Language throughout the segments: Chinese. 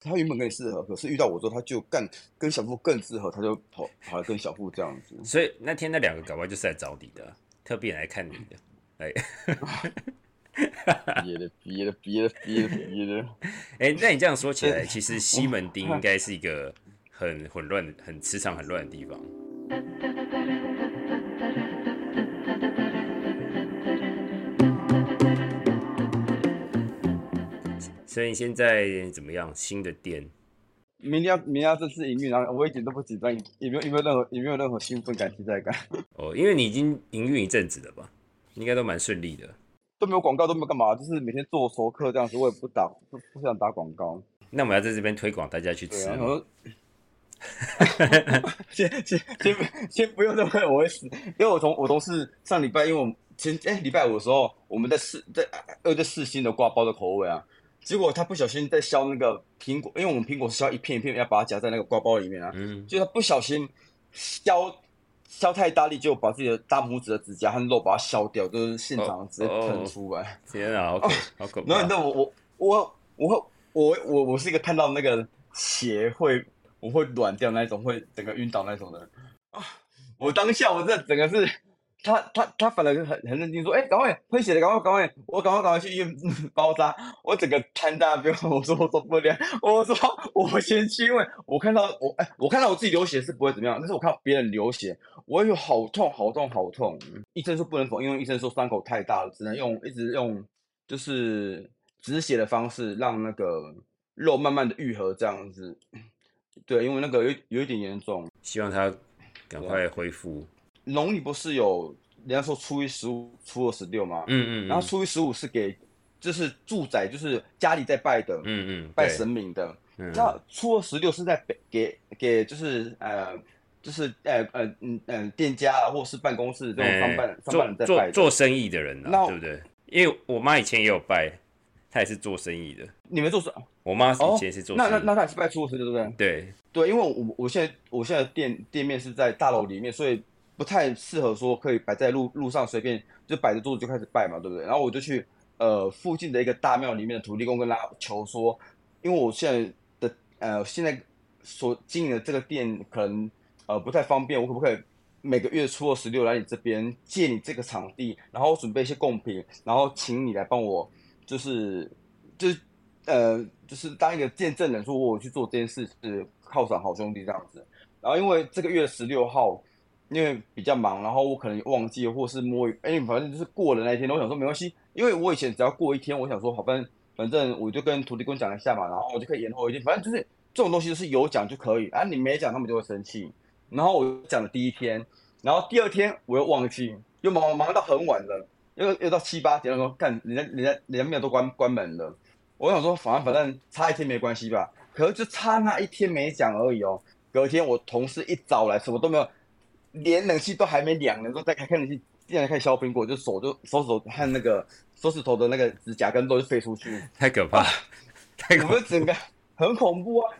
他原本跟你适合，可是遇到我之后，他就干跟小富更适合，他就跑跑来跟小富这样子。所以那天那两个搞不好就是来找你的，特别来看你的，哎，别的别的别的别的别的，哎，那你这样说起来，其实西门町应该是一个很混乱、很磁场很乱的地方。所以你现在怎么样？新的店，明天要明天要正式营运，然后我一点都不紧张，也没有也没有任何也没有任何兴奋感、期待感。哦，因为你已经营运一阵子了吧？应该都蛮顺利的。都没有广告，都没有干嘛，就是每天做熟客这样子，我也不打不不想打广告。那我们要在这边推广大家去吃。先先先先不用这么快，我会死，因为我从我同事上礼拜，因为我们前哎礼拜五的时候，我们在试在呃在试新的挂包的口味啊。结果他不小心在削那个苹果，因为我们苹果是削一片一片，要把它夹在那个瓜包里面啊。嗯。就他不小心削削太大力，就把自己的大拇指的指甲和肉把它削掉，就是现场直接喷出来。天啊，好可好可怕！然后你知道我我我我我我我是一个看到那个血会我会软掉那种，会整个晕倒那种的啊！我当下我这整个是。他他他反而很很认真说，哎，赶快喷血的，赶快赶快，我赶快赶快去医院包扎。我整个瘫在那边，我说我受不了，我说我先去，因为我看到我哎，我看到我自己流血是不会怎么样，但是我看到别人流血，我有好痛好痛好痛。医生说不能缝，因为医生说伤口太大了，只能用一直用就是止血的方式，让那个肉慢慢的愈合这样子。对，因为那个有有一点严重，希望他赶快恢复。农历不是有人家说初一十五、初二十六吗？嗯嗯。然后初一十五是给，就是住宅，就是家里在拜的，嗯嗯，拜神明的。那初二十六是在给给就是呃就是呃呃嗯嗯店家啊，或是办公室这种上班上班人在拜做生意的人啊，对不对？因为我妈以前也有拜，她也是做生意的。你们做什？我妈以前是做。那那那她也是拜初二十六，对不对？对对，因为我我现在我现在店店面是在大楼里面，所以。不太适合说可以摆在路路上随便就摆着桌子就开始拜嘛，对不对？然后我就去呃附近的一个大庙里面的土地公跟他求说，因为我现在的呃现在所经营的这个店可能呃不太方便，我可不可以每个月初二十六来你这边借你这个场地，然后我准备一些贡品，然后请你来帮我就是就是呃就是当一个见证人，说我去做这件事是犒赏好兄弟这样子。然后因为这个月十六号。因为比较忙，然后我可能忘记，或是摸鱼，哎，反正就是过了那一天，我想说没关系，因为我以前只要过一天，我想说好，反正反正我就跟土地公讲一下嘛，然后我就可以延后一天，反正就是这种东西是有讲就可以，啊，你没讲他们就会生气。然后我讲了第一天，然后第二天我又忘记，又忙忙到很晚了，又又到七八点，说干，人家人家人家庙都关关门了，我想说反正反正差一天没关系吧，可是就差那一天没讲而已哦。隔天我同事一早来，什么都没有。连冷气都还没凉呢，都在开开冷气，竟然开始削苹果，就手就手指头和那个手指头的那个指甲跟肉就飞出去，太可怕！太可怕整个很恐怖啊，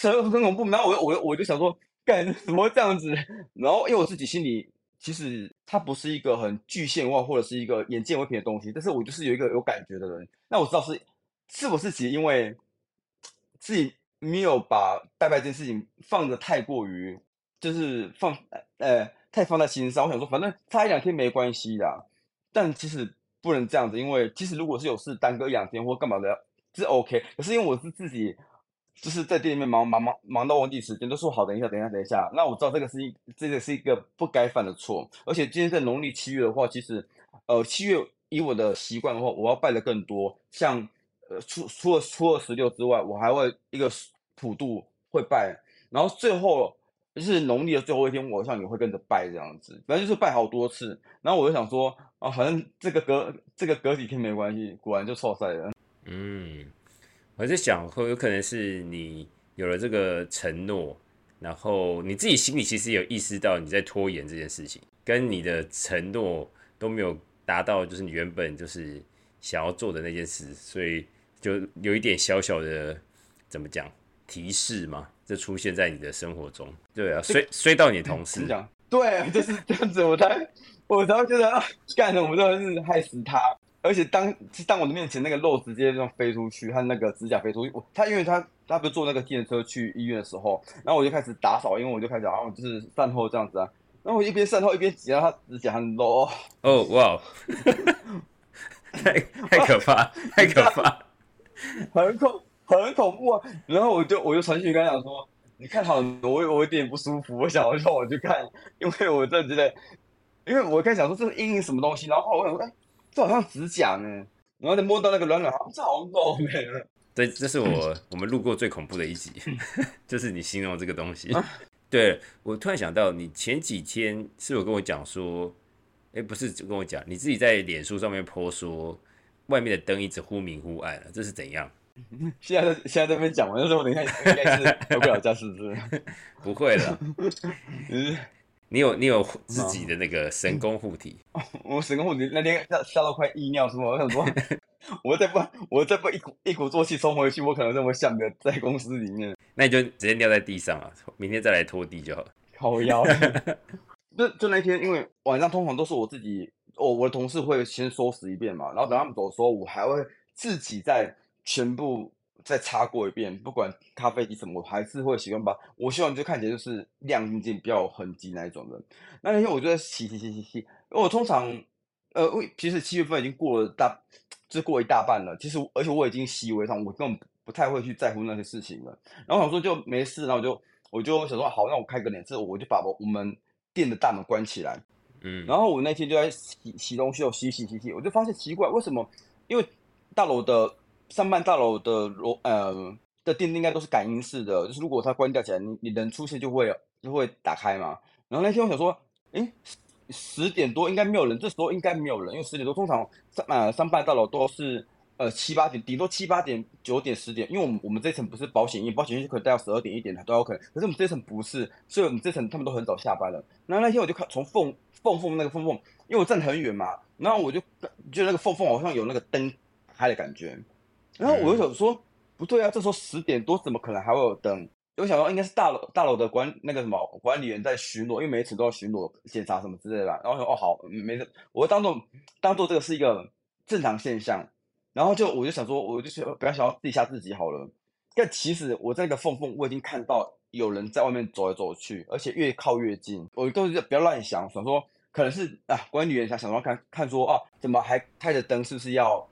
很很恐怖。然后我我我就想说，干什么这样子？然后因为我自己心里其实它不是一个很具现化或者是一个眼见为凭的东西，但是我就是有一个有感觉的人。那我知道是是不是其实因为自己没有把拜拜这件事情放的太过于。就是放呃太放在心上，我想说反正差一两天没关系的，但其实不能这样子，因为其实如果是有事耽搁一两天或干嘛的，是 OK。可是因为我是自己就是在店里面忙忙忙忙到忘记时间，都说好等一下等一下等一下。那我知道这个是一这个是一个不该犯的错，而且今天在农历七月的话，其实呃七月以我的习惯的话，我要拜的更多，像呃除除了初二十六之外，我还会一个普渡会拜，然后最后。就是农历的最后一天，我好像也会跟着拜这样子，反正就是拜好多次。然后我就想说，啊，反正这个隔这个隔几天没关系，果然就错赛了。嗯，我在想，会有可能是你有了这个承诺，然后你自己心里其实有意识到你在拖延这件事情，跟你的承诺都没有达到，就是你原本就是想要做的那件事，所以就有一点小小的怎么讲提示嘛。这出现在你的生活中，对啊，衰衰到你同事，对，就是这样子，我才我才会觉得啊干的，我们真的是害死他。而而且当当我的面前那个肉直接这样飞出去，他那个指甲飞出去，我他因为他他不是坐那个电车去医院的时候，然后我就开始打扫，因为我就开始然后就是善后这样子啊，然后我一边善后一边挤到他指甲很肉，哦。哇，太太可怕，太可怕，很恐很恐怖啊！然后我就我就传讯跟他讲说，你看好我我有点不舒服，我想要让我去看，因为我真的觉得，因为我开始想说这是阴影什么东西，然后我想说，哎，这好像指甲呢，然后再摸到那个软软，这好肉呢。对，这是我我们录过最恐怖的一集，就是你形容这个东西。对我突然想到，你前几天是有跟我讲说，哎，不是跟我讲，你自己在脸书上面 po 说，外面的灯一直忽明忽暗了，这是怎样？现在现在这边讲完，但是我等一下应该是回不了家，是不是？不会了，你有你有自己的那个神功护体。我神功护体那天吓吓到快溢尿出来，我想说，我再不我再不一鼓一鼓作气冲回去，我可能这么像的在公司里面。那你就直接尿在地上啊，明天再来拖地就好了。好腰。就就那天，因为晚上通常都是我自己，哦，我的同事会先收拾一遍嘛，然后等他们走的时候，我还会自己再全部再擦过一遍，不管咖啡机什么，我还是会习惯把。我希望就看起来就是亮晶晶，不要有痕迹那一种的。那那天我就在洗洗洗洗洗，因为我通常，呃，其实七月份已经过了大，就过一大半了。其实而且我已经习以为常，我根本。不太会去在乎那些事情了，然后想说就没事，然后我就我就想说好，那我开个脸色，我就把我我们店的大门关起来，嗯，然后我那天就在洗洗东西，我洗洗洗洗，我就发现奇怪，为什么？因为大楼的上半大楼的楼呃的电梯应该都是感应式的，就是如果它关掉起来，你你人出现就会就会打开嘛。然后那天我想说，诶，十点多应该没有人，这时候应该没有人，因为十点多通常上呃上半大楼都是。呃，七八点，顶多七八点、九点、十点，因为我们我们这层不是保险业，保险业就可以待到十二点、一点都有可能。可是我们这层不是，所以我们这层他们都很早下班了。然后那天我就看从缝缝缝那个缝缝，因为我站很远嘛，然后我就觉得那个缝缝好像有那个灯开的感觉。然后我就想说，不对啊，这时候十点多怎么可能还会有灯？我想到应该是大楼大楼的管那个什么管理员在巡逻，因为每一层都要巡逻检查什么之类的。然后说哦好，没事，我当做当做这个是一个正常现象。然后就我就想说，我就不要想要自己吓自己好了。但其实我在那个缝缝，我已经看到有人在外面走来走去，而且越靠越近。我都是不要乱想，想说可能是啊，管理员想想要看看说啊，怎么还开着灯，是不是要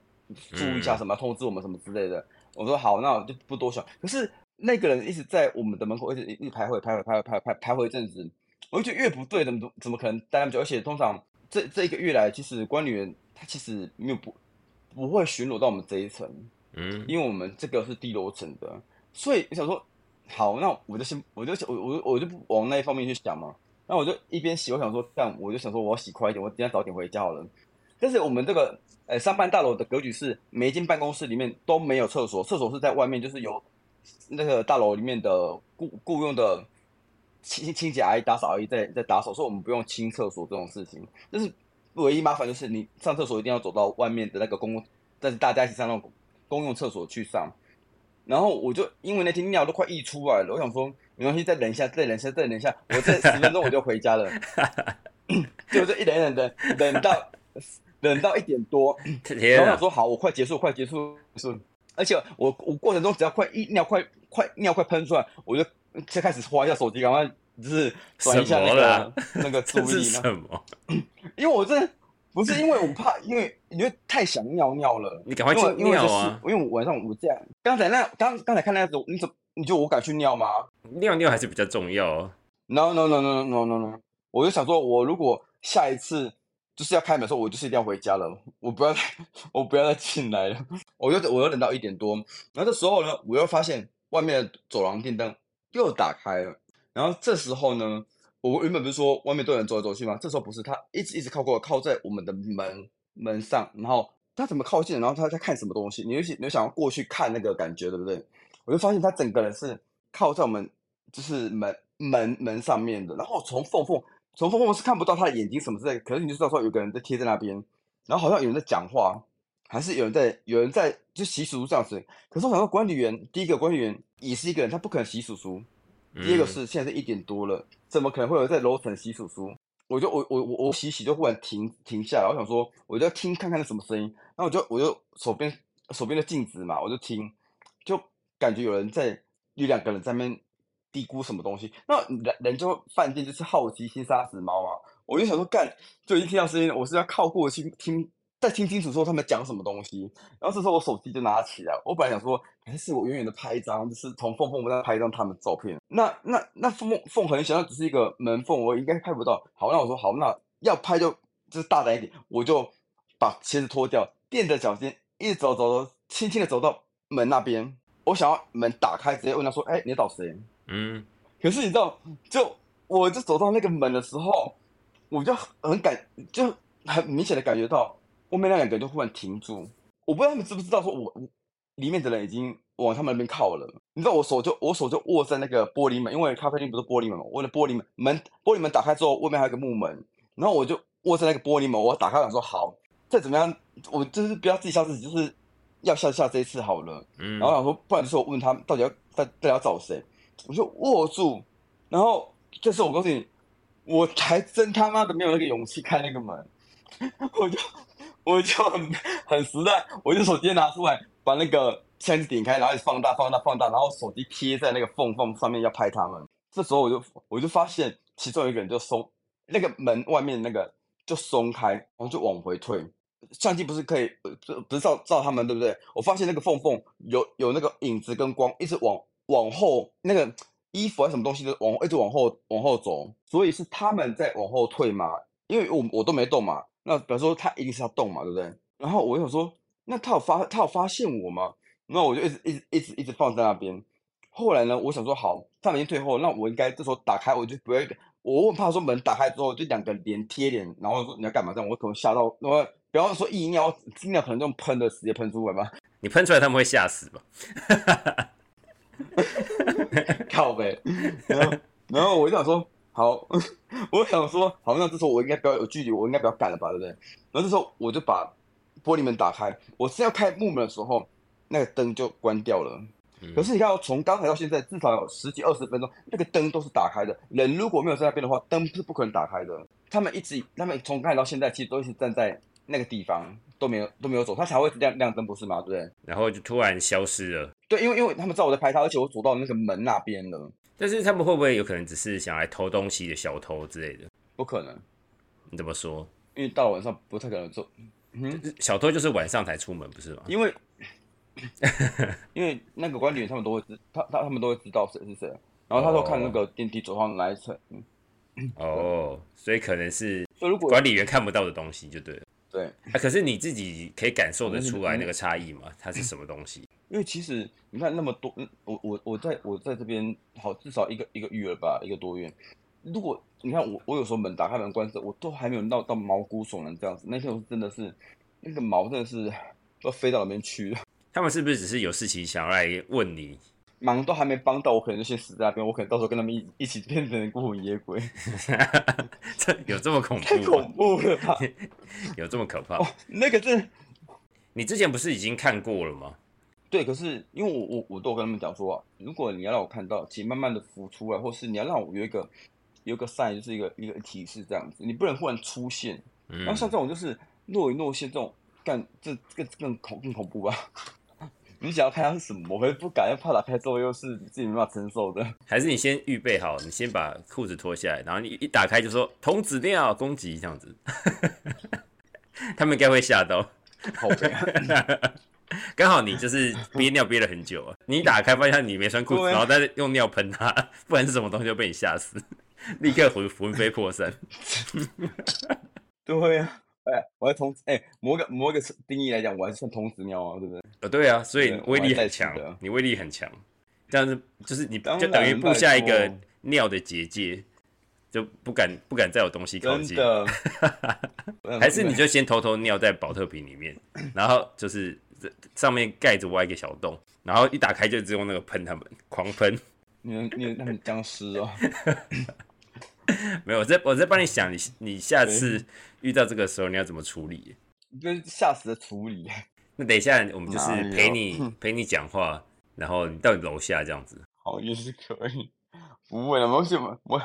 注意一下什么，通知我们什么之类的。我说好，那我就不多想。可是那个人一直在我们的门口，一直一直徘徊，徘徊，徘徊，徘徊，徘徊一阵子，我就觉得越不对，怎么怎么可能待那么久？而且通常这这一个月来，其实管理员他其实没有不。不会巡逻到我们这一层，嗯，因为我们这个是低楼层的，所以我想说，好，那我就先，我就我我我就不往那一方面去想嘛。那我就一边洗，我想说，这样我就想说，我要洗快一点，我今天早点回家好了。但是我们这个呃上班大楼的格局是，每一间办公室里面都没有厕所，厕所是在外面，就是由那个大楼里面的雇雇佣的清清洁阿姨、打扫阿姨在在打扫，所以我们不用清厕所这种事情，但是。唯一麻烦就是你上厕所一定要走到外面的那个公共，但是大家一起上那种公用厕所去上。然后我就因为那天尿都快溢出来了，我想说没关系，再忍一下，再忍一下，再忍一下，我这十分钟我就回家了。就这一忍忍忍忍到忍到一点多，然后想说好，我快结束，快结束，是。而且我我过程中只要快一尿快快尿快喷出来，我就先开始划一下手机，赶快。就是转一下那个那个注意力什么？因为我真的不是因为我怕，因为因为太想尿尿了。你赶快去尿啊！因为我晚上我这样，刚才那刚刚才看那个，你怎你就我敢去尿吗？尿尿还是比较重要。No no no no no no no！我就想说，我如果下一次就是要开门的时候，我就是一定要回家了，我不要再我不要再进来了。我又我又等到一点多，然后这时候呢，我又发现外面的走廊电灯又打开了。然后这时候呢，我原本不是说外面都有人走来走去吗？这时候不是，他一直一直靠过，靠在我们的门门上。然后他怎么靠近？然后他在看什么东西？你有你想要过去看那个感觉，对不对？我就发现他整个人是靠在我们就是门门门上面的。然后从缝缝从缝缝是看不到他的眼睛什么之类，可是你就知道说有个人在贴在那边。然后好像有人在讲话，还是有人在有人在就洗手书这样子。可是我想说，管理员第一个管理员也是一个人，他不可能洗手书。第二个是现在是一点多了，怎么可能会有在楼层洗手书？我就我我我我洗洗就忽然停停下来，我想说我就要听看看是什么声音，然后我就我就手边手边的镜子嘛，我就听，就感觉有人在有两个人在那边低估什么东西，那人人就犯贱就是好奇心杀死猫嘛，我就想说干，就已经听到声音，我是要靠过去听。再听清楚说他们讲什么东西，然后这时候我手机就拿起来，我本来想说，还是我远远的拍一张，就是从缝缝那拍一张他们照片。那那那缝缝很小，只是一个门缝，我应该拍不到。好，那我说好，那要拍就就是大胆一点，我就把鞋子脱掉，垫着脚尖一走走走，轻轻的走到门那边。我想要门打开，直接问他说：“哎，你找谁？”嗯，可是你知道，就我就走到那个门的时候，我就很感，就很明显的感觉到。后面那两个人就忽然停住，我不知道他们知不知道，说我里面的人已经往他们那边靠了。你知道，我手就我手就握在那个玻璃门，因为咖啡厅不是玻璃门嘛，握着玻璃门门玻璃门打开之后，外面还有个木门，然后我就握在那个玻璃门，我打开想说好，再怎么样，我就是不要自己吓自己，就是要吓吓这一次好了。嗯，然后想说，不然就是我问他到底要在到底要找谁，我就握住，然后这时候我告诉你，我还真他妈的没有那个勇气开那个门，我就。我就很很实在，我就手机拿出来，把那个箱子点开，然后放大、放大、放大，然后手机贴在那个缝缝上面要拍他们。这时候我就我就发现其中一个人就松，那个门外面那个就松开，然后就往回退。相机不是可以不不是照照他们对不对？我发现那个缝缝有有那个影子跟光一直往往后，那个衣服还什么东西的往一直往后往后走，所以是他们在往后退嘛？因为我我都没动嘛。那比如说他一定是要动嘛，对不对？然后我想说，那他有发他有发现我吗？那我就一直一直一直一直放在那边。后来呢，我想说好，他们已经退后，那我应该这时候打开，我就不会，我问怕说门打开之后就两个脸贴脸，然后说你要干嘛这样，我可能吓到。我比方说一尿，一尿可能用喷的直接喷出来吧。你喷出来他们会吓死吧？靠呗。然后然后我就想说。好，我想说，好，那这时候我应该不要有距离，我应该不要赶了吧，对不对？然后这时候我就把玻璃门打开，我是要开木门的时候，那个灯就关掉了。可是你看，从刚才到现在，至少有十几二十分钟，那个灯都是打开的。人如果没有在那边的话，灯是不可能打开的。他们一直，他们从刚才到现在，其实都一直站在那个地方，都没有都没有走，他才会亮亮灯，不是吗？对不对？然后就突然消失了。对，因为因为他们知道我在拍他，而且我走到那个门那边了。但是他们会不会有可能只是想来偷东西的小偷之类的？不可能，你怎么说？因为到了晚上不太可能做。嗯小偷就是晚上才出门，不是吗？因为 因为那个管理员他们都会知，他他他们都会知道谁是谁，然后他说看那个电梯走上来一层。哦，所以可能是管理员看不到的东西就对了。对，啊，可是你自己可以感受得出来那个差异吗？它是什么东西？因为其实你看那么多，我我我在我在这边好至少一个一个月吧，一个多月。如果你看我我有时候门打开门关着，我都还没有闹到毛骨悚然这样子。那天我真的是那个毛真的是 都飞到那边去了。他们是不是只是有事情想要来问你？忙都还没帮到，我可能就先死在那边。我可能到时候跟他们一一起变成孤魂野鬼。这有这么恐怖？太恐怖了吧？有这么可怕？那个是，你之前不是已经看过了吗？对，可是因为我我我都跟他们讲说，如果你要让我看到，请慢慢的浮出来，或是你要让我有一个有一个 sign，就是一个一个提示这样子，你不能忽然出现。然后像这种就是若隐若现这种，干这更更恐更恐怖吧？你想要看它是什么？我不敢，又怕打开之后又是自己没法承受的。还是你先预备好，你先把裤子脱下来，然后你一打开就说“童子尿攻击”这样子，他们应该会吓到。好。刚好你就是憋尿憋了很久啊！你一打开发现你没穿裤子，然后再用尿喷它，不然是什么东西就被你吓死，立刻魂魂飞魄散。对啊，哎，我要童哎，某个某个定义来讲，我还是算童子尿啊，对不对？呃，对啊，所以威力很强，你威力很强，这样子就是你就等于布下一个尿的结界，就不敢不敢再有东西靠近。还是你就先偷偷尿在保特瓶里面，然后就是。上面盖着挖一个小洞，然后一打开就只用那个喷他们，狂喷。你们你那很僵尸哦。没有，我在我在帮你想，你你下次遇到这个时候你要怎么处理？就是吓死的处理。那等一下我们就是陪你陪你讲话，然后你到楼下这样子。好，也是可以。不会了，没什么，我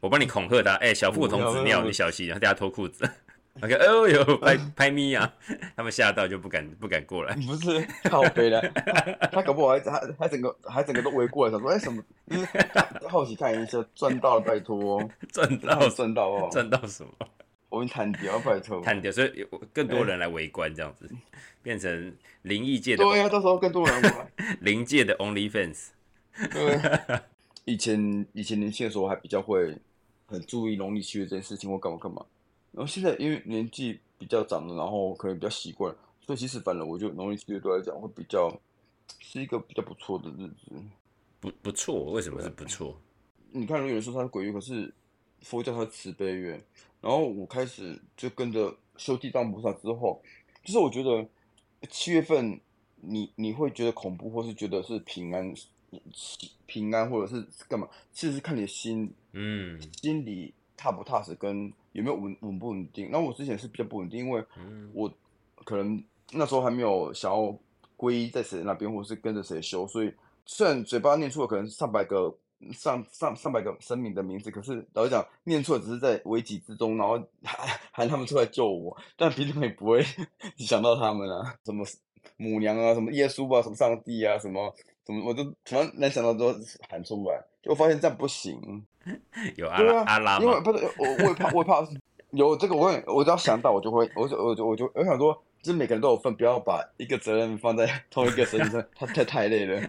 我帮你恐吓他，哎、小富童子尿，你小心，然后大家脱裤子。OK，哎呦呦，拍 拍咪啊！他们吓到就不敢不敢过来。不是靠背的，他他搞不好还还还整个还整个都围过来，想说哎什么，就是好奇看一下，赚到了拜托，赚然到后赚到哦，赚到什么？我们弹掉拜托，探掉，所以有更多人来围观，这样子变成灵异界的对呀、啊，到时候更多人过来。灵界的 OnlyFans。对，以前以前年轻的时候还比较会很注意农历七月这件事情或干嘛干嘛，然后现在因为年纪比较长了，然后可能比较习惯，所以其实反正我觉得农历七月对我来讲会比较是一个比较不错的日子。不不错，为什么是不错？你看，有人说它是鬼月，可是佛教它是慈悲月。然后我开始就跟着修地藏菩萨之后，就是我觉得七月份你你会觉得恐怖，或是觉得是平安平安，或者是干嘛，其实是看你的心嗯心里踏不踏实，跟有没有稳稳不稳定。那我之前是比较不稳定，因为嗯我可能那时候还没有想要皈依在谁那边，或者是跟着谁修，所以虽然嘴巴念出了可能上百个、上上上百个生命的名字，可是老实讲，念错只是在危急之中，然后喊喊他们出来救我，但平常也不会 想到他们啊，什么母娘啊，什么耶稣啊，什么上帝啊，什么什么，我就突然能想到都喊出来，就我发现这样不行。有阿对啊，拉阿拉？因为不是我，我也怕，我也怕有这个，我也我只要想到，我就会，我就我就我就我想说，就是每个人都有份，不要把一个责任放在同一个身上，他 太太累了。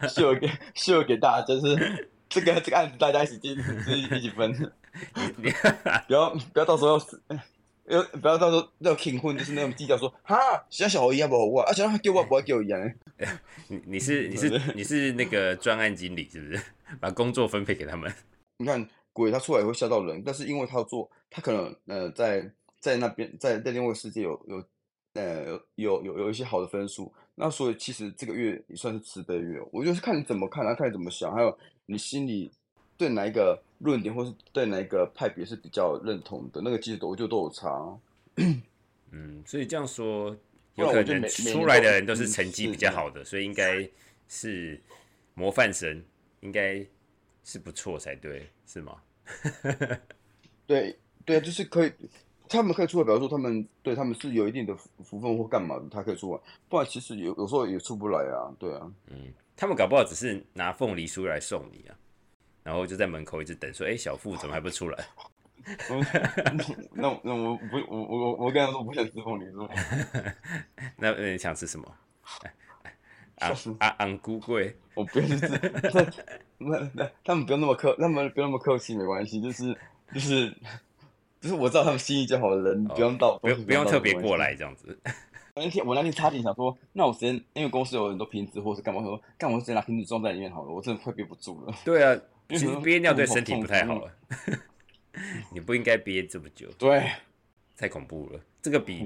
我秀给秀给大家，就是这个这个案子大家一起进，一起分，你 不要不要到时候要不要到时候要订婚，就是那种计较说，哈，像小猴一样不好我，而且他给我不会给我一样。你你是你是你是那个专案经理是不是？把工作分配给他们。你看鬼他出来也会吓到人，但是因为他要做，他可能呃在在那边在在另外世界有有呃有有有有一些好的分数，那所以其实这个月也算是慈悲月，我就是看你怎么看啊，看你怎么想，还有你心里对哪一个论点或是对哪一个派别是比较认同的，那个其实都我就都有差。嗯，所以这样说，我可能出来的人都是嗯成绩比较好的，所以应该是模范生，应该是不错才对，是吗？对对啊，就是可以，他们可以出来表示说他们对他们是有一定的福福分或干嘛的，他可以出来，不然其实有有时候也出不来啊，对啊。嗯，他们搞不好只是拿凤梨酥来送你啊，然后就在门口一直等，说：“哎、小富怎么还不出来嗯那那我不我我我我跟他说我不想吃凤梨酥，？” 那那你想吃什么？昂笑死昂昂菇贵，我不要去吃。那那那他们不用那么客，他们不用那么客气，没关系，就是就是就是我知道他们心意就好的人，不用到不用不用特别过。来这样子。那天我那天差点想说，那我直接因为公司有很多瓶子或是干嘛，我说干我直接拿瓶子装在里面好了，我真的快憋不住了。对啊，憋尿对身体不太好痛啊，你不应该憋这么久，对，太恐怖了。这个比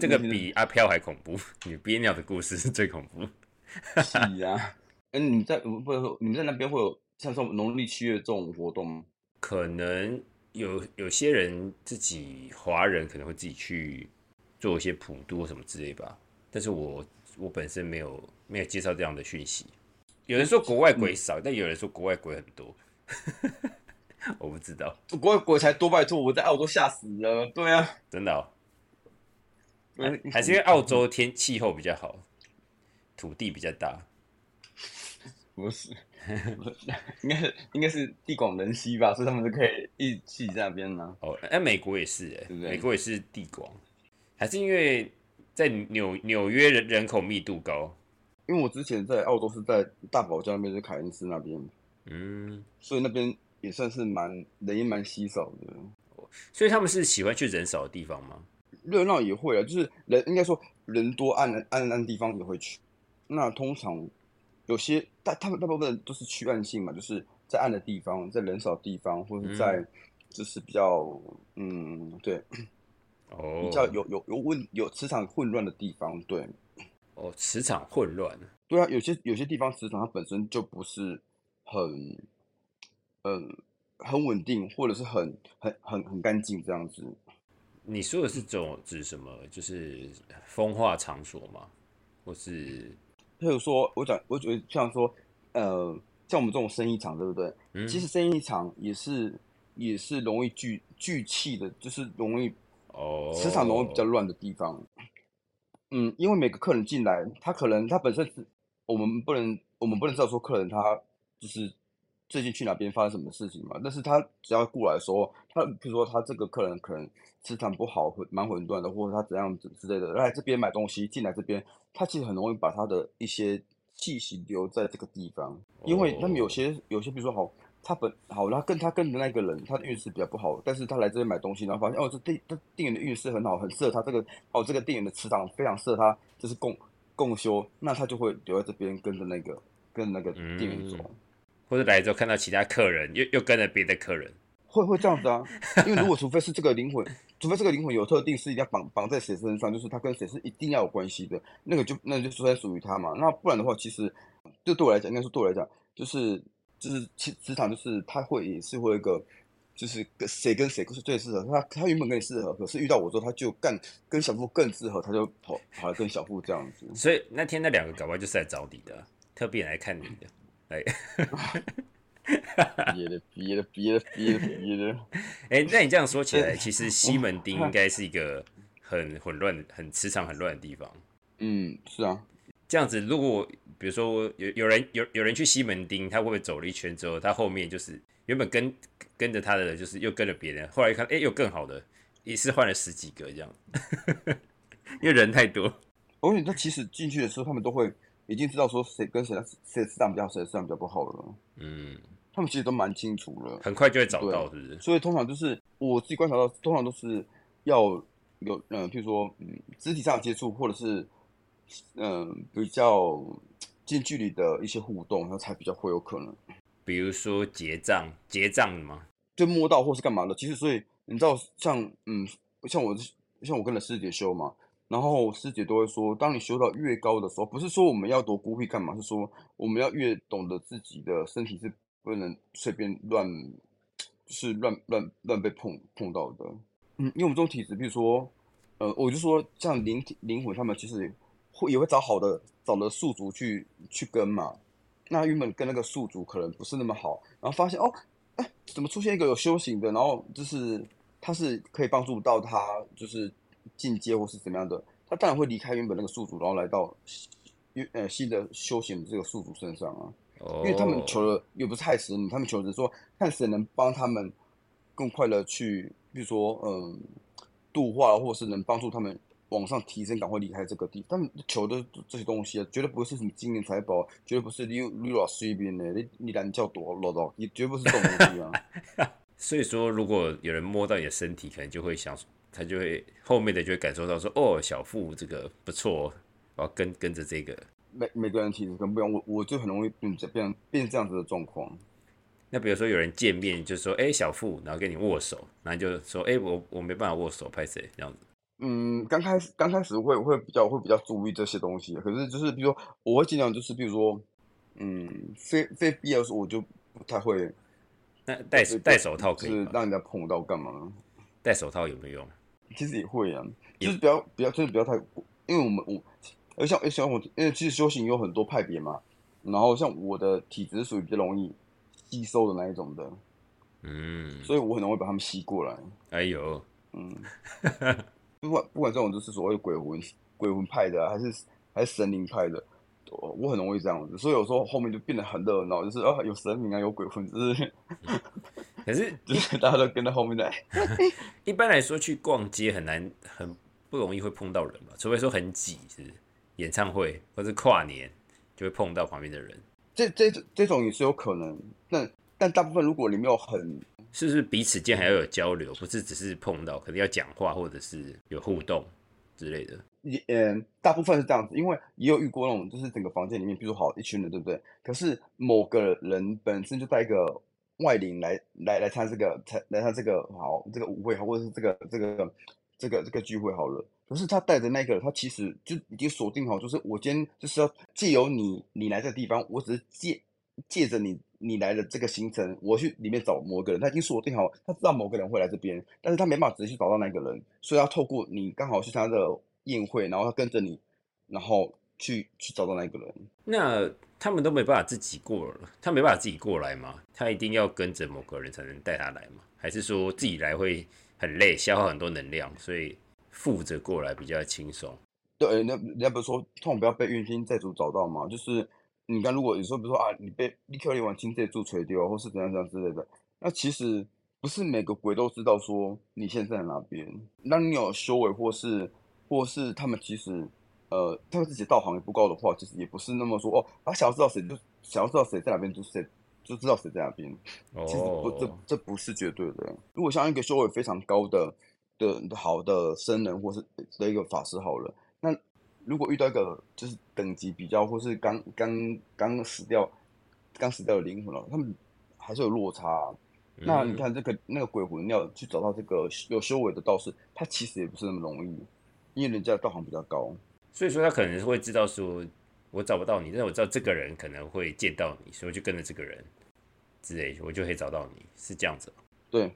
这个比阿飘还恐怖，你憋尿的故事是最恐怖。是啊。嗯，你们在不是说你们在那边会有像这种农历七月这种活动吗？可能有有些人自己华人可能会自己去做一些普渡或什么之类吧，但是我我本身没有没有介绍这样的讯息。有人说国外鬼少，但有人说国外鬼很多，我不知道，国外鬼才多拜托，我在澳洲吓死了。对啊，真的、哦，嗯还是因为澳洲天气候比较好，土地比较大。不是，应该是应该是地广人稀吧，所以他们就可以一起在那边呢、哦，哎、美国也是、哎，对不对？美国也是地广，还是因为在纽纽约人人口密度高，因为我之前在澳洲是在大堡礁那边，就是凯恩斯那边，嗯，所以那边也算是蛮人也蛮稀少的，所以他们是喜欢去人少的地方吗？热闹也会啊，就是人应该说人多暗的暗暗的地方也会去。那通常有些大他们大部分都是去暗性嘛，就是在暗的地方，在人少的地方，或者在就是比较嗯对哦，比较有有有问有磁场混乱的地方，对。哦，磁场混乱，对啊，有些有些地方磁场它本身就不是很，嗯，很稳定，或者是很很很很干净这样子。你说的是种指什么？就是风化场所吗？或是譬如说，我讲，我觉得像说，呃，像我们这种生意场，对不对？嗯其实生意场也是也是容易聚聚气的，就是容易哦，磁场容易比较乱的地方。嗯，因为每个客人进来，他可能他本身是我们不能我们不能知道说客人他就是最近去哪边发生什么事情嘛，但是他只要过来说，他比如说他这个客人可能磁场不好，混蛮混乱的，或者他怎样子之类的，来这边买东西进来这边，他其实很容易把他的一些气息留在这个地方，因为他们有些有些比如说好。他本好，他跟他跟的那个人，他的运势比较不好，但是他来这边买东西，然后发现哦，这店这店员的运势很好，很适合他这个哦，这个店员的磁场非常适合他，就是共共修，那他就会留在这边跟着那个跟那个店员走，或者来之后看到其他客人，又又跟着别的客人，会会这样子啊？因为如果除非是这个灵魂，除非这个灵魂有特定是一定要绑绑在谁身上，就是他跟谁是一定要有关系的，那个就那就算属于他嘛。那不然的话，其实就对我来讲，应该是对我来讲，就是。就是其职场，就是他会也是会一个，就是跟谁跟谁是最适合他。他原本跟你适合，可是遇到我之后，他就干跟小富更适合，他就跑跑来跟小富这样子。所以那天那两个搞不好就是来找你的，特别来看你的。哎，憋的憋的憋的憋的憋的。哎，那你这样说起来，其实西门町应该是一个很混乱、很磁场很乱的地方。嗯，是啊。这样子，如果比如说有有人有有人去西门町，他会不会走了一圈之后，他后面就是原本跟跟着他的人，就是又跟着别人，后来一看，哎，有更好的，一次换了十几个这样，因为人太多。而且他其实进去的时候，他们都会已经知道说谁跟谁谁市场比较好，谁市场比较不好了。嗯，他们其实都蛮清楚了，很快就会找到，是不是？所以通常就是我自己观察到，通常都是要有嗯，譬如说嗯，肢体上的接触，或者是。嗯，比较近距离的一些互动，那才比较会有可能。比如说结账，结账吗？就摸到或是干嘛的。其实，所以你知道，像嗯，像我像我跟了师姐修嘛，然后师姐都会说，当你修到越高的时候，不是说我们要多孤僻干嘛，是说我们要越懂得自己的身体是不能随便乱，是乱乱乱被碰碰到的。嗯，因为我们这种体质，比如说，呃，我就说像灵灵魂他们其实。会也会找好的找的宿主去去跟嘛，那原本跟那个宿主可能不是那么好，然后发现哦，哎，怎么出现一个有修行的，然后就是他是可以帮助到他，就是进阶或是怎么样的，他当然会离开原本那个宿主，然后来到呃新的修行的这个宿主身上啊，因为他们求的又不是害死你，他们求的是说看谁能帮他们更快的去，比如说嗯度化，或是能帮助他们。往上提升，赶快离开这个地。他们求的这些东西啊，绝对不是什么金银财宝，绝对不是你你老随便的，你你懒叫多老道，你绝不是这种东西啊。所以说，如果有人摸到你的身体，可能就会想，他就会后面的就会感受到说，哦，小腹这个不错，我要跟跟着这个。每每个人体质跟不一样，我我就很容易变变变这样子的状况。那比如说有人见面就说，哎，小腹，然后跟你握手，然后就说，哎，我我没办法握手，拍谁这样子。嗯，刚开始刚开始会会比较会比较注意这些东西，可是就是比如说我会尽量就是比如说，嗯，非非必要时我就不太会。那戴戴手套可以是让人家碰到干嘛？戴手套有没有用？其实也会啊，就是不要不要真的不要太，因为我们我，而像像我，因为其实修行有很多派别嘛，然后像我的体质属于比较容易吸收的那一种的，嗯，所以我很容易把他们吸过来。哎呦，嗯。不管不管这种就是所谓鬼魂鬼魂派的，还是还是神灵派的，我很容易这样子，所以有时候后面就变得很热闹，就是啊有神明啊有鬼魂，就是，可是就是大家都跟在后面来。一般来说去逛街很难很不容易会碰到人嘛，除非说很挤是演唱会或是跨年就会碰到旁边的人。这这这种也是有可能，但但大部分如果你没有很。是不是彼此间还要有交流，不是只是碰到，可能要讲话或者是有互动之类的。也嗯，大部分是这样子，因为也有遇过那种，就是整个房间里面，比如好一群人，对不对？可是某个人本身就带一个外灵来来来参这个，参来参这个好这个舞会好，或者是这个这个这个这个聚会好了。可是他带着那个，他其实就已经锁定好，就是我今天就是要借由你你来这个地方，我只是借借着你。你来的这个行程，我去里面找某个人，他已经锁定好，他知道某个人会来这边，但是他没办法直接去找到那个人，所以要透过你刚好去参加的宴会，然后他跟着你，然后去去找到那个人。那他们都没办法自己过了，他没办法自己过来吗？他一定要跟着某个人才能带他来吗？还是说自己来会很累，消耗很多能量，所以负责过来比较轻松？对，那人家不是说通常不要被冤亲债主找到吗？就是你刚，如果有时候比如说啊，你被立刻连完亲债主垂丢，或是怎样怎样之类的，那其实不是每个鬼都知道说你现在在哪边。那你有修为，或是或是他们其实呃，他们自己道行也不高的话，其实也不是那么说哦，他想要知道谁就想要知道谁在哪边，就谁就知道谁在哪边。其实不，这哦，这不是绝对的。如果像一个修为非常高的的好的僧人，或是的一个法师好了，那如果遇到一个就是等级比较，或是刚刚刚死掉、刚死掉的灵魂了，他们还是有落差啊、那你嗯看这个那个鬼魂要去找到这个有修为的道士，他其实也不是那么容易，因为人家的道行比较高。所以说他可能会知道说，我找不到你，但是我知道这个人可能会见到你，所以我就跟着这个人之类，我就可以找到你，是这样子吗。对，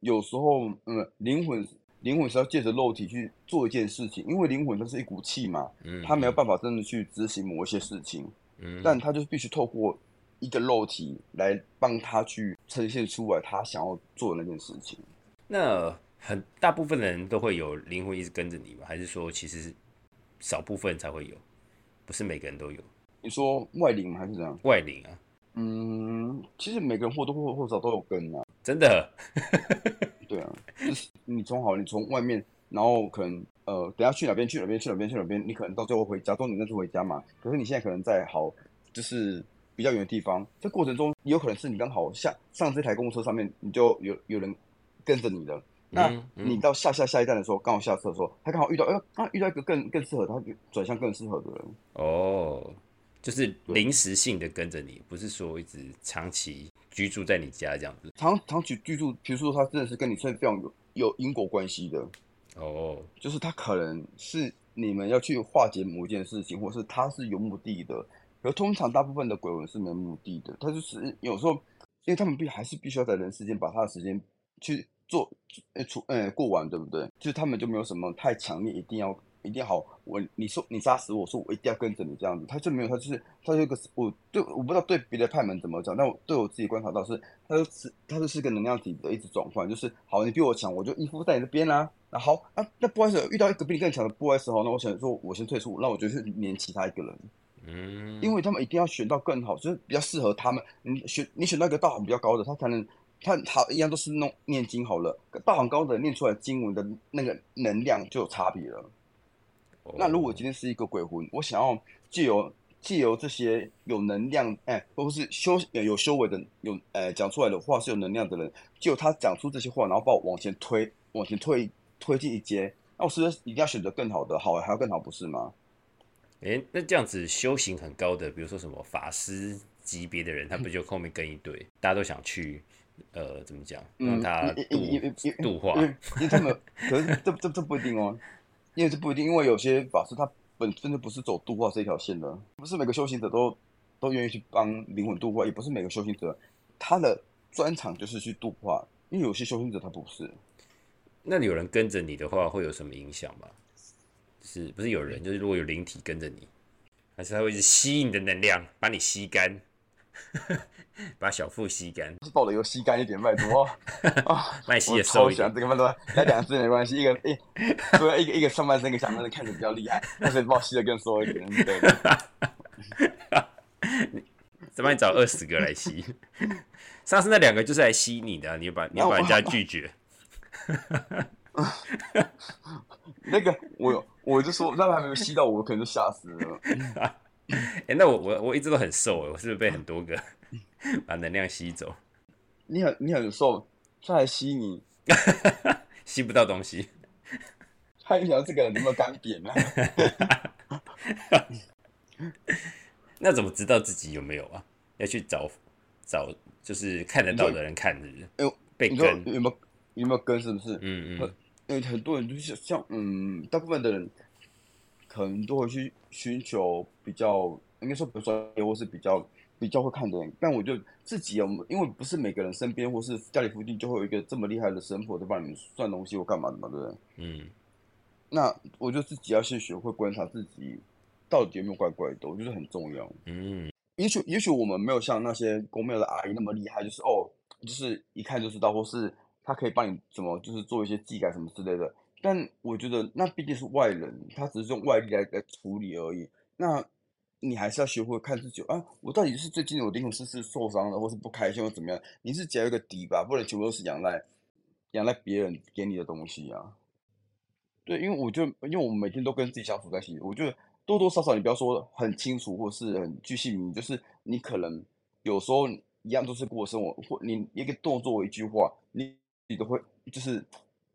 有时候嗯，灵魂灵魂是要借着肉体去做一件事情，因为灵魂它是一股气嘛，嗯，他没有办法真的去执行某一些事情，嗯，但他就是必须透过一个肉体来帮他去呈现出来他想要做的那件事情。那很大部分的人都会有灵魂一直跟着你吗？还是说其实是少部分才会有，不是每个人都有你说外灵吗？还是怎样？外灵啊？嗯，其实每个人或多或或少都有跟啊。真的，对啊，就是你从好，你从外面，然后可能呃，等下去哪边去哪边去哪边去哪边，你可能到最后回家，终你那次回家嘛。可是你现在可能在好，就是比较远的地方，这过程中有可能是你刚好下上这台公车上面，你就有有人跟着你了。那你到下下下一站的时候，刚好下车的时候，他刚好遇到，哎、刚好遇到一个更更适合他转向更适合的人。哦，就是临时性的跟着你，不是说一直长期居住在你家这样子。长长期居住，比如说他真的是跟你是非常有有因果关系的，哦，就是他可能是你们要去化解某一件事情，或是他是有目的的。而通常大部分的鬼魂是没目的的，他就是有时候，因为他们必还是必须要在人世间把他的时间去做呃出呃过完，对不对？就是他们就没有什么太强烈一定要一定要好，我你说你杀死我，说我一定要跟着你这样子，他就没有，他就是他这个我对我不知道对别的派门怎么讲，但我对我自己观察到是，他就是他就是个能量体的一直转换，就是好你比我强，我就依附在你这边啦、那好，那那不好意思，遇到一个比你更强的不好意思哦，那我想说我先退出，那我就去连其他一个人，嗯，因为他们一定要选到更好，就是比较适合他们。你选你选到一个道行比较高的，他才能他他一样都是弄念经好了，大行高的念出来经文的那个能量就有差别了。哦那如果今天是一个鬼魂，我想要借由借由这些有能量，哎，或是修呃有修为的有呃讲出来的话是有能量的人，借由他讲出这些话，然后把我往前推，往前推推进一阶，那我是不是一定要选择更好的，好还要更好，不是吗？诶，那这样子修行很高的，比如说什么法师级别的人，他不就后面跟一堆，大家都想去，呃，怎么讲，让嗯，他度度化因，为因为他们，可是这这这不一定哦，因为这不一定，因为有些法师他本身就不是走度化这一条线的，不是每个修行者都都愿意去帮灵魂度化，也不是每个修行者他的专长就是去度化，因为有些修行者他不是，那有人跟着你的话，会有什么影响吗？是不是有人就是如果有灵体跟着你，还是他会一直吸你的能量，把你吸干，把小腹吸干，是抱的有吸干一点，拜托 啊！把你吸我的瘦一点。这个，拜托，来两只没关系，一个 一，对，一个一个上半身，一个下半身看着比较厉害，但是把我吸的更瘦一点，对。再帮你找二十个来吸。上次那两个就是来吸你的啊、你把你把人家拒绝。那个我我就说，那还没有吸到我，我可能就吓死了。哎、那我我我一直都很瘦哎，我是不是被很多个 把能量吸走，你很你很瘦，他还吸你，吸不到东西？他还想这个人有没有干瘪呢？那怎么知道自己有没有啊？要去找找，就是看得到的人看，是不是？哎呦，被跟，有没有有没有跟？是不是？嗯嗯呃因为很多人就是像嗯，大部分的人可能都会去寻求比较，应该说比如说业或是比较比较会看的人。但我就自己有，因为不是每个人身边或是家里附近就会有一个这么厉害的神婆在帮你们算东西或干嘛的嘛，对不对？嗯，那我就自己要先学会观察自己到底有没有怪怪的，我觉得很重要。嗯，也许也许我们没有像那些公庙的阿姨那么厉害，就是哦，就是一看就知道，或是他可以帮你怎么就是做一些技改什么之类的。但我觉得那毕竟是外人，他只是用外力来来处理而已。那你还是要学会看自己啊，我到底是最近我灵魂是是受伤了，或是不开心或怎么样？你是只要一个底吧，不能全部都是仰赖仰赖别人给你的东西啊。对，因为我觉得，因为我们每天都跟自己相处在一起，我觉得多多少少你不要说很清楚或是很具细明，就是你可能有时候一样都是过生活，或你一个动作一句话，你你都会就是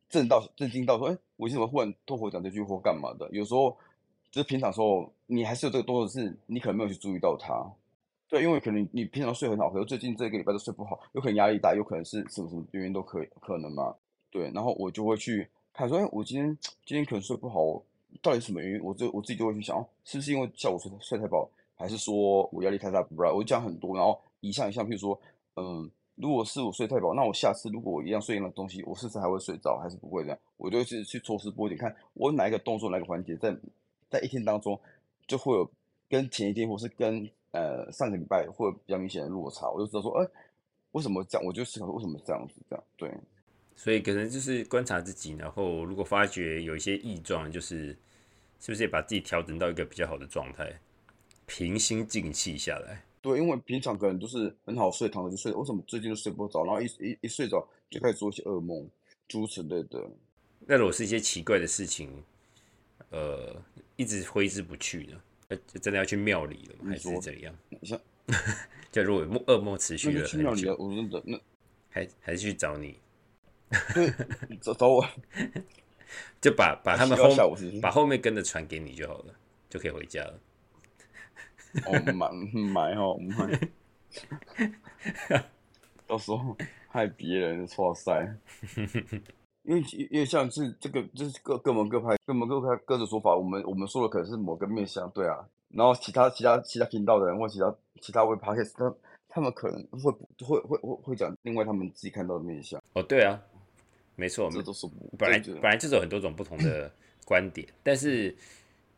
震到震惊到说，哎，我为什么忽然脱口讲这句话干嘛的？有时候就是平常时候你还是有这个动作，是你可能没有去注意到它。对，因为可能你平常睡很好，可是最近这个礼拜都睡不好，有可能压力大，有可能是什么什么原因都可以可能嘛。对，然后我就会去。看说：“哎，我今天今天可能睡不好，到底什么原因？我就我自己就会去想，哦，是不是因为下午睡睡太饱，还是说我压力太大？不知道。我讲很多，然后一项一项，譬如说，嗯，如果是我睡太饱，那我下次如果我一样睡一样的东西，我是不是还会睡着，还是不会这样？我就去去抽丝剥茧，看我哪一个动作，哪个环节，在在一天当中就会有跟前一天或是跟呃上个礼拜会有比较明显的落差，我就知道说，哎，为什么这样？我就思考为什么这样子，这样对。”所以可能就是观察自己，然后如果发觉有一些异状，就是是不是也把自己调整到一个比较好的状态，平心静气下来。对，因为平常可能都是很好睡，躺着就睡，为什么最近都睡不着？然后一一一睡着就开始做一些噩梦，诸此类的。那如果是一些奇怪的事情，呃，一直挥之不去的，呃真的要去庙里了，还是怎样？像，就如果噩梦持续了我真的那还还是去找你。对，找找我，就把把他们后把后面跟的传给你就好了，就可以回家了。哦，买买哦买，到时候害别人错塞。因为因为像是这个就是各各门各派各门各派各的说法，我们我们说的可能是某个面向，对啊。然后其他其他其他频道的人或其他其他位 podcast，他他们可能会会会会会讲另外他们自己看到的面向。哦，对啊。没错，这都是本来本来就是有很多种不同的观点，但是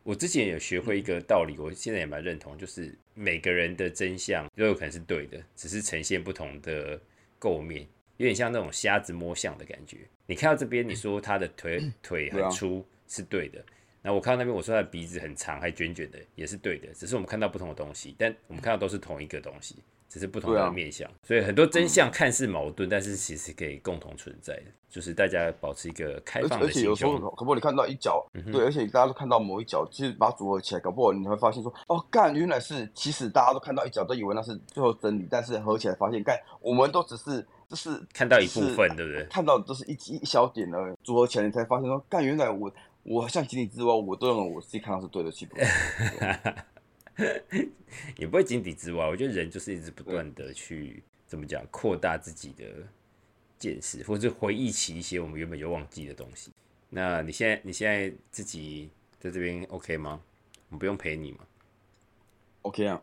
我之前有学会一个道理，我现在也蛮认同，就是每个人的真相都有可能是对的，只是呈现不同的构面，有点像那种瞎子摸象的感觉。你看到这边，你说他的腿 腿很粗是对的，那我看到那边，我说他的鼻子很长还卷卷的也是对的，只是我们看到不同的东西，但我们看到都是同一个东西。只是不同的面相，所以很多真相看似矛盾，但是其实可以共同存在的。就是大家保持一个开放的心而且有时候，可不可以看到一角？对，而且大家都看到某一角，其实把它组合起来，搞不好你会发现说，哦，干，原来是其实大家都看到一角，都以为那是最后真理，但是合起来发现，干，我们都只是 就是看到一部分，对不对？看到都是一一小点而已，组合起来你才发现说，干，原来我我像井底之蛙，我都认为我自己看到是对的，其实。也不会井底之蛙，我觉得人就是一直不断的去怎么讲，扩大自己的见识，或者回忆起一些我们原本就忘记的东西。那你现在你现在自己在这边 OK 吗？我们不用陪你吗？OK 啊，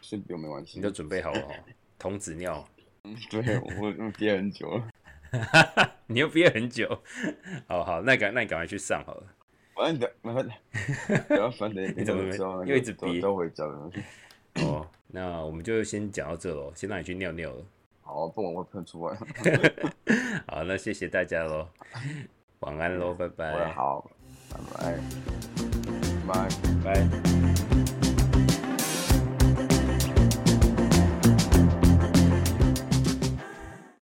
先不用没关系。你都准备好了哦？童子尿？嗯，对我憋很久了。你又憋很久？好好，那赶那你赶快去上好了。反正麻烦，不要烦的，你怎么没？又一直逼，都回家了。哦，那我们就先讲到这喽，先让你去尿尿了。好，不然会喷出来。好，那谢谢大家喽，晚安喽，拜拜。好，拜拜，拜拜。